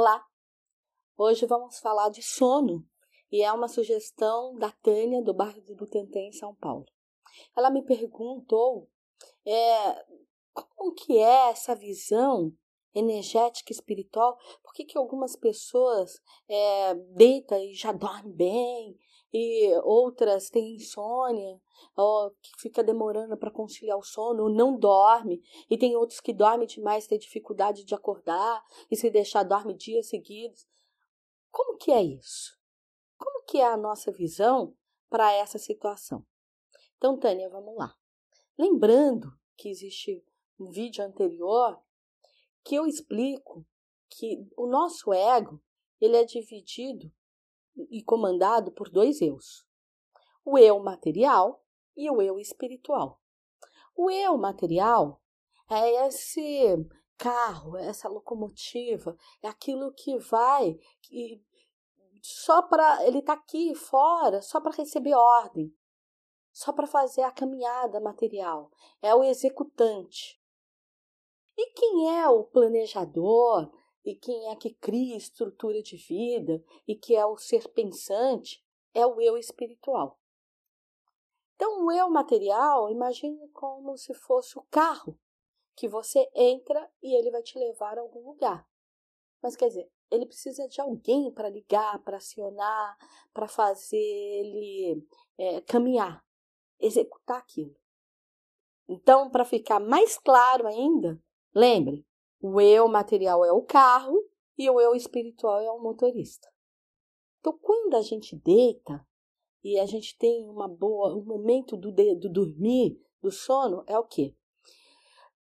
Olá! Hoje vamos falar de sono e é uma sugestão da Tânia do bairro do Butantã em São Paulo. Ela me perguntou é, como que é essa visão energética espiritual, por que, que algumas pessoas é, deitam e já dormem bem, e outras têm insônia, ou que fica demorando para conciliar o sono, ou não dorme, e tem outros que dormem demais, têm dificuldade de acordar, e se deixar dorme dias seguidos. Como que é isso? Como que é a nossa visão para essa situação? Então, Tânia, vamos lá. Lembrando que existe um vídeo anterior que eu explico que o nosso ego ele é dividido e comandado por dois eus: o eu material e o eu espiritual. O eu material é esse carro, é essa locomotiva, é aquilo que vai que só para ele tá aqui fora só para receber ordem, só para fazer a caminhada material. É o executante. E quem é o planejador? E quem é que cria estrutura de vida? E que é o ser pensante? É o eu espiritual. Então, o eu material, imagine como se fosse o carro que você entra e ele vai te levar a algum lugar. Mas quer dizer, ele precisa de alguém para ligar, para acionar, para fazer ele é, caminhar, executar aquilo. Então, para ficar mais claro ainda, Lembre, o eu material é o carro e o eu espiritual é o motorista. Então, quando a gente deita e a gente tem uma boa, um momento do, do dormir, do sono, é o quê?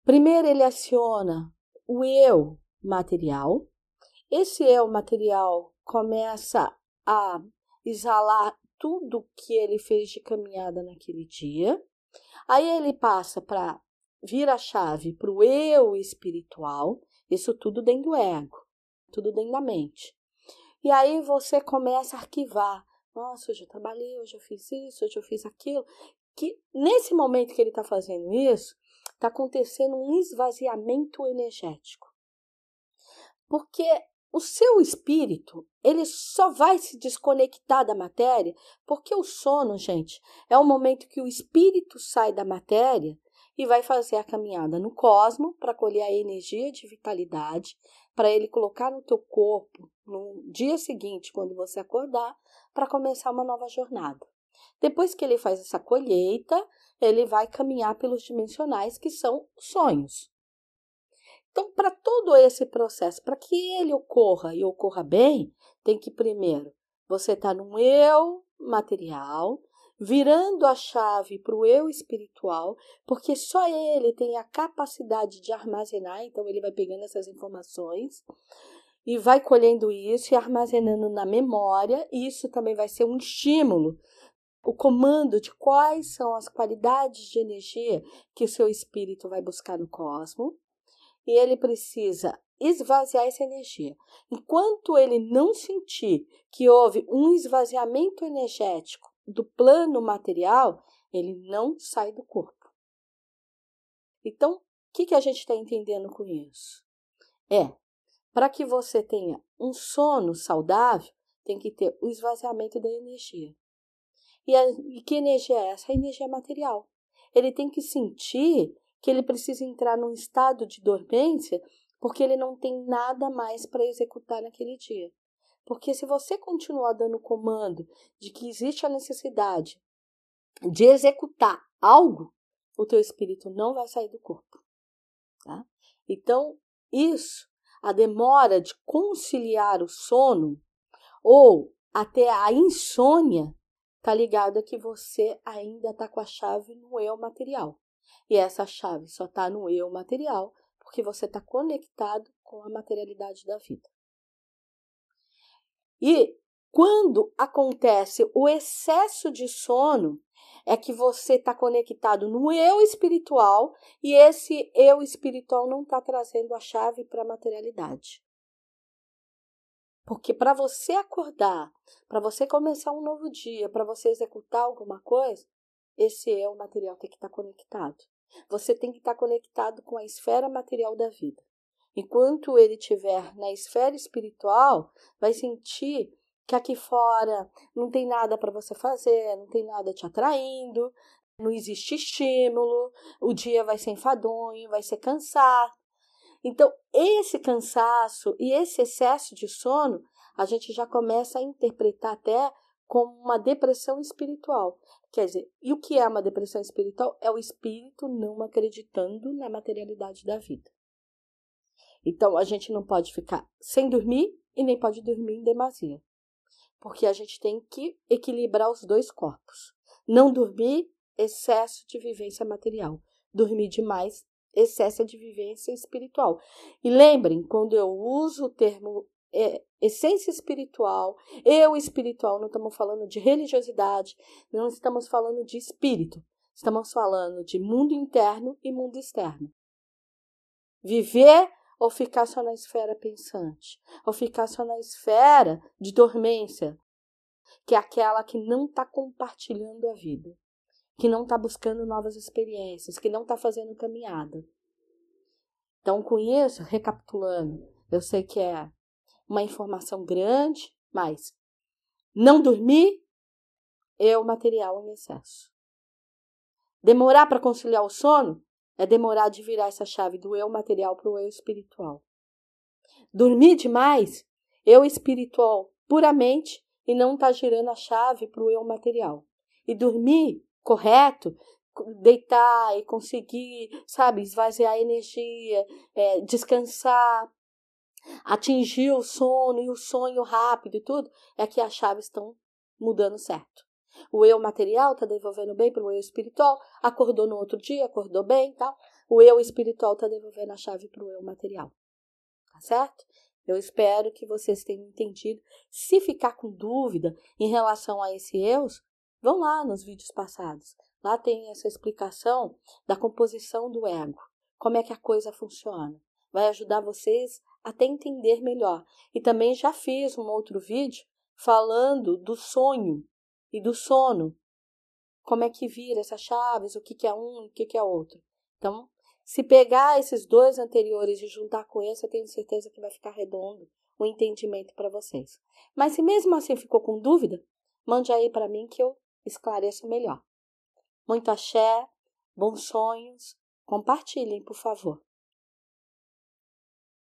Primeiro ele aciona o eu material. Esse eu material começa a exalar tudo que ele fez de caminhada naquele dia. Aí ele passa para vira a chave para o eu espiritual, isso tudo dentro do ego, tudo dentro da mente. E aí você começa a arquivar. Nossa, hoje eu trabalhei, hoje eu fiz isso, hoje eu fiz aquilo. Que nesse momento que ele está fazendo isso, está acontecendo um esvaziamento energético. Porque o seu espírito, ele só vai se desconectar da matéria, porque o sono, gente, é o momento que o espírito sai da matéria e vai fazer a caminhada no cosmo para colher a energia de vitalidade, para ele colocar no teu corpo no dia seguinte, quando você acordar, para começar uma nova jornada. Depois que ele faz essa colheita, ele vai caminhar pelos dimensionais, que são sonhos. Então, para todo esse processo, para que ele ocorra e ocorra bem, tem que primeiro você estar tá no eu material, virando a chave para o eu espiritual, porque só ele tem a capacidade de armazenar, então ele vai pegando essas informações e vai colhendo isso e armazenando na memória, e isso também vai ser um estímulo. O comando de quais são as qualidades de energia que o seu espírito vai buscar no cosmos, e ele precisa esvaziar essa energia. Enquanto ele não sentir que houve um esvaziamento energético do plano material, ele não sai do corpo. Então, o que, que a gente está entendendo com isso? É, para que você tenha um sono saudável, tem que ter o esvaziamento da energia. E, a, e que energia é essa? A energia material. Ele tem que sentir que ele precisa entrar num estado de dormência porque ele não tem nada mais para executar naquele dia. Porque se você continuar dando comando de que existe a necessidade de executar algo, o teu espírito não vai sair do corpo. Tá? Então, isso, a demora de conciliar o sono ou até a insônia, tá ligado a que você ainda tá com a chave no eu material. E essa chave só tá no eu material porque você está conectado com a materialidade da vida. E quando acontece o excesso de sono, é que você está conectado no eu espiritual e esse eu espiritual não está trazendo a chave para a materialidade. Porque para você acordar, para você começar um novo dia, para você executar alguma coisa, esse eu material tem que estar tá conectado. Você tem que estar tá conectado com a esfera material da vida. Enquanto ele estiver na esfera espiritual, vai sentir que aqui fora não tem nada para você fazer, não tem nada te atraindo, não existe estímulo, o dia vai ser enfadonho, vai ser cansado. Então, esse cansaço e esse excesso de sono, a gente já começa a interpretar até como uma depressão espiritual. Quer dizer, e o que é uma depressão espiritual? É o espírito não acreditando na materialidade da vida. Então, a gente não pode ficar sem dormir e nem pode dormir em demasia. Porque a gente tem que equilibrar os dois corpos. Não dormir, excesso de vivência material. Dormir demais, excesso de vivência espiritual. E lembrem, quando eu uso o termo é, essência espiritual, eu espiritual, não estamos falando de religiosidade, não estamos falando de espírito, estamos falando de mundo interno e mundo externo. Viver ou ficar só na esfera pensante, ou ficar só na esfera de dormência, que é aquela que não está compartilhando a vida, que não está buscando novas experiências, que não está fazendo caminhada. Então, com isso, recapitulando, eu sei que é uma informação grande, mas não dormir é o material em excesso. Demorar para conciliar o sono é demorar de virar essa chave do eu material para o eu espiritual. Dormir demais, eu espiritual puramente e não está girando a chave para o eu material. E dormir correto, deitar e conseguir, sabe, esvaziar a energia, é, descansar, atingir o sono e o sonho rápido e tudo, é que as chaves estão mudando certo. O eu material está devolvendo bem para o eu espiritual, acordou no outro dia, acordou bem tal. O eu espiritual está devolvendo a chave para o eu material. Tá certo? Eu espero que vocês tenham entendido. Se ficar com dúvida em relação a esse eus, vão lá nos vídeos passados. Lá tem essa explicação da composição do ego, como é que a coisa funciona. Vai ajudar vocês até entender melhor. E também já fiz um outro vídeo falando do sonho e do sono. Como é que vira essas chaves, o que, que é um e o que, que é outro. Então, se pegar esses dois anteriores e juntar com esse, eu tenho certeza que vai ficar redondo o entendimento para vocês. Mas se mesmo assim ficou com dúvida, mande aí para mim que eu esclareço melhor. Muito axé, bons sonhos, compartilhem, por favor.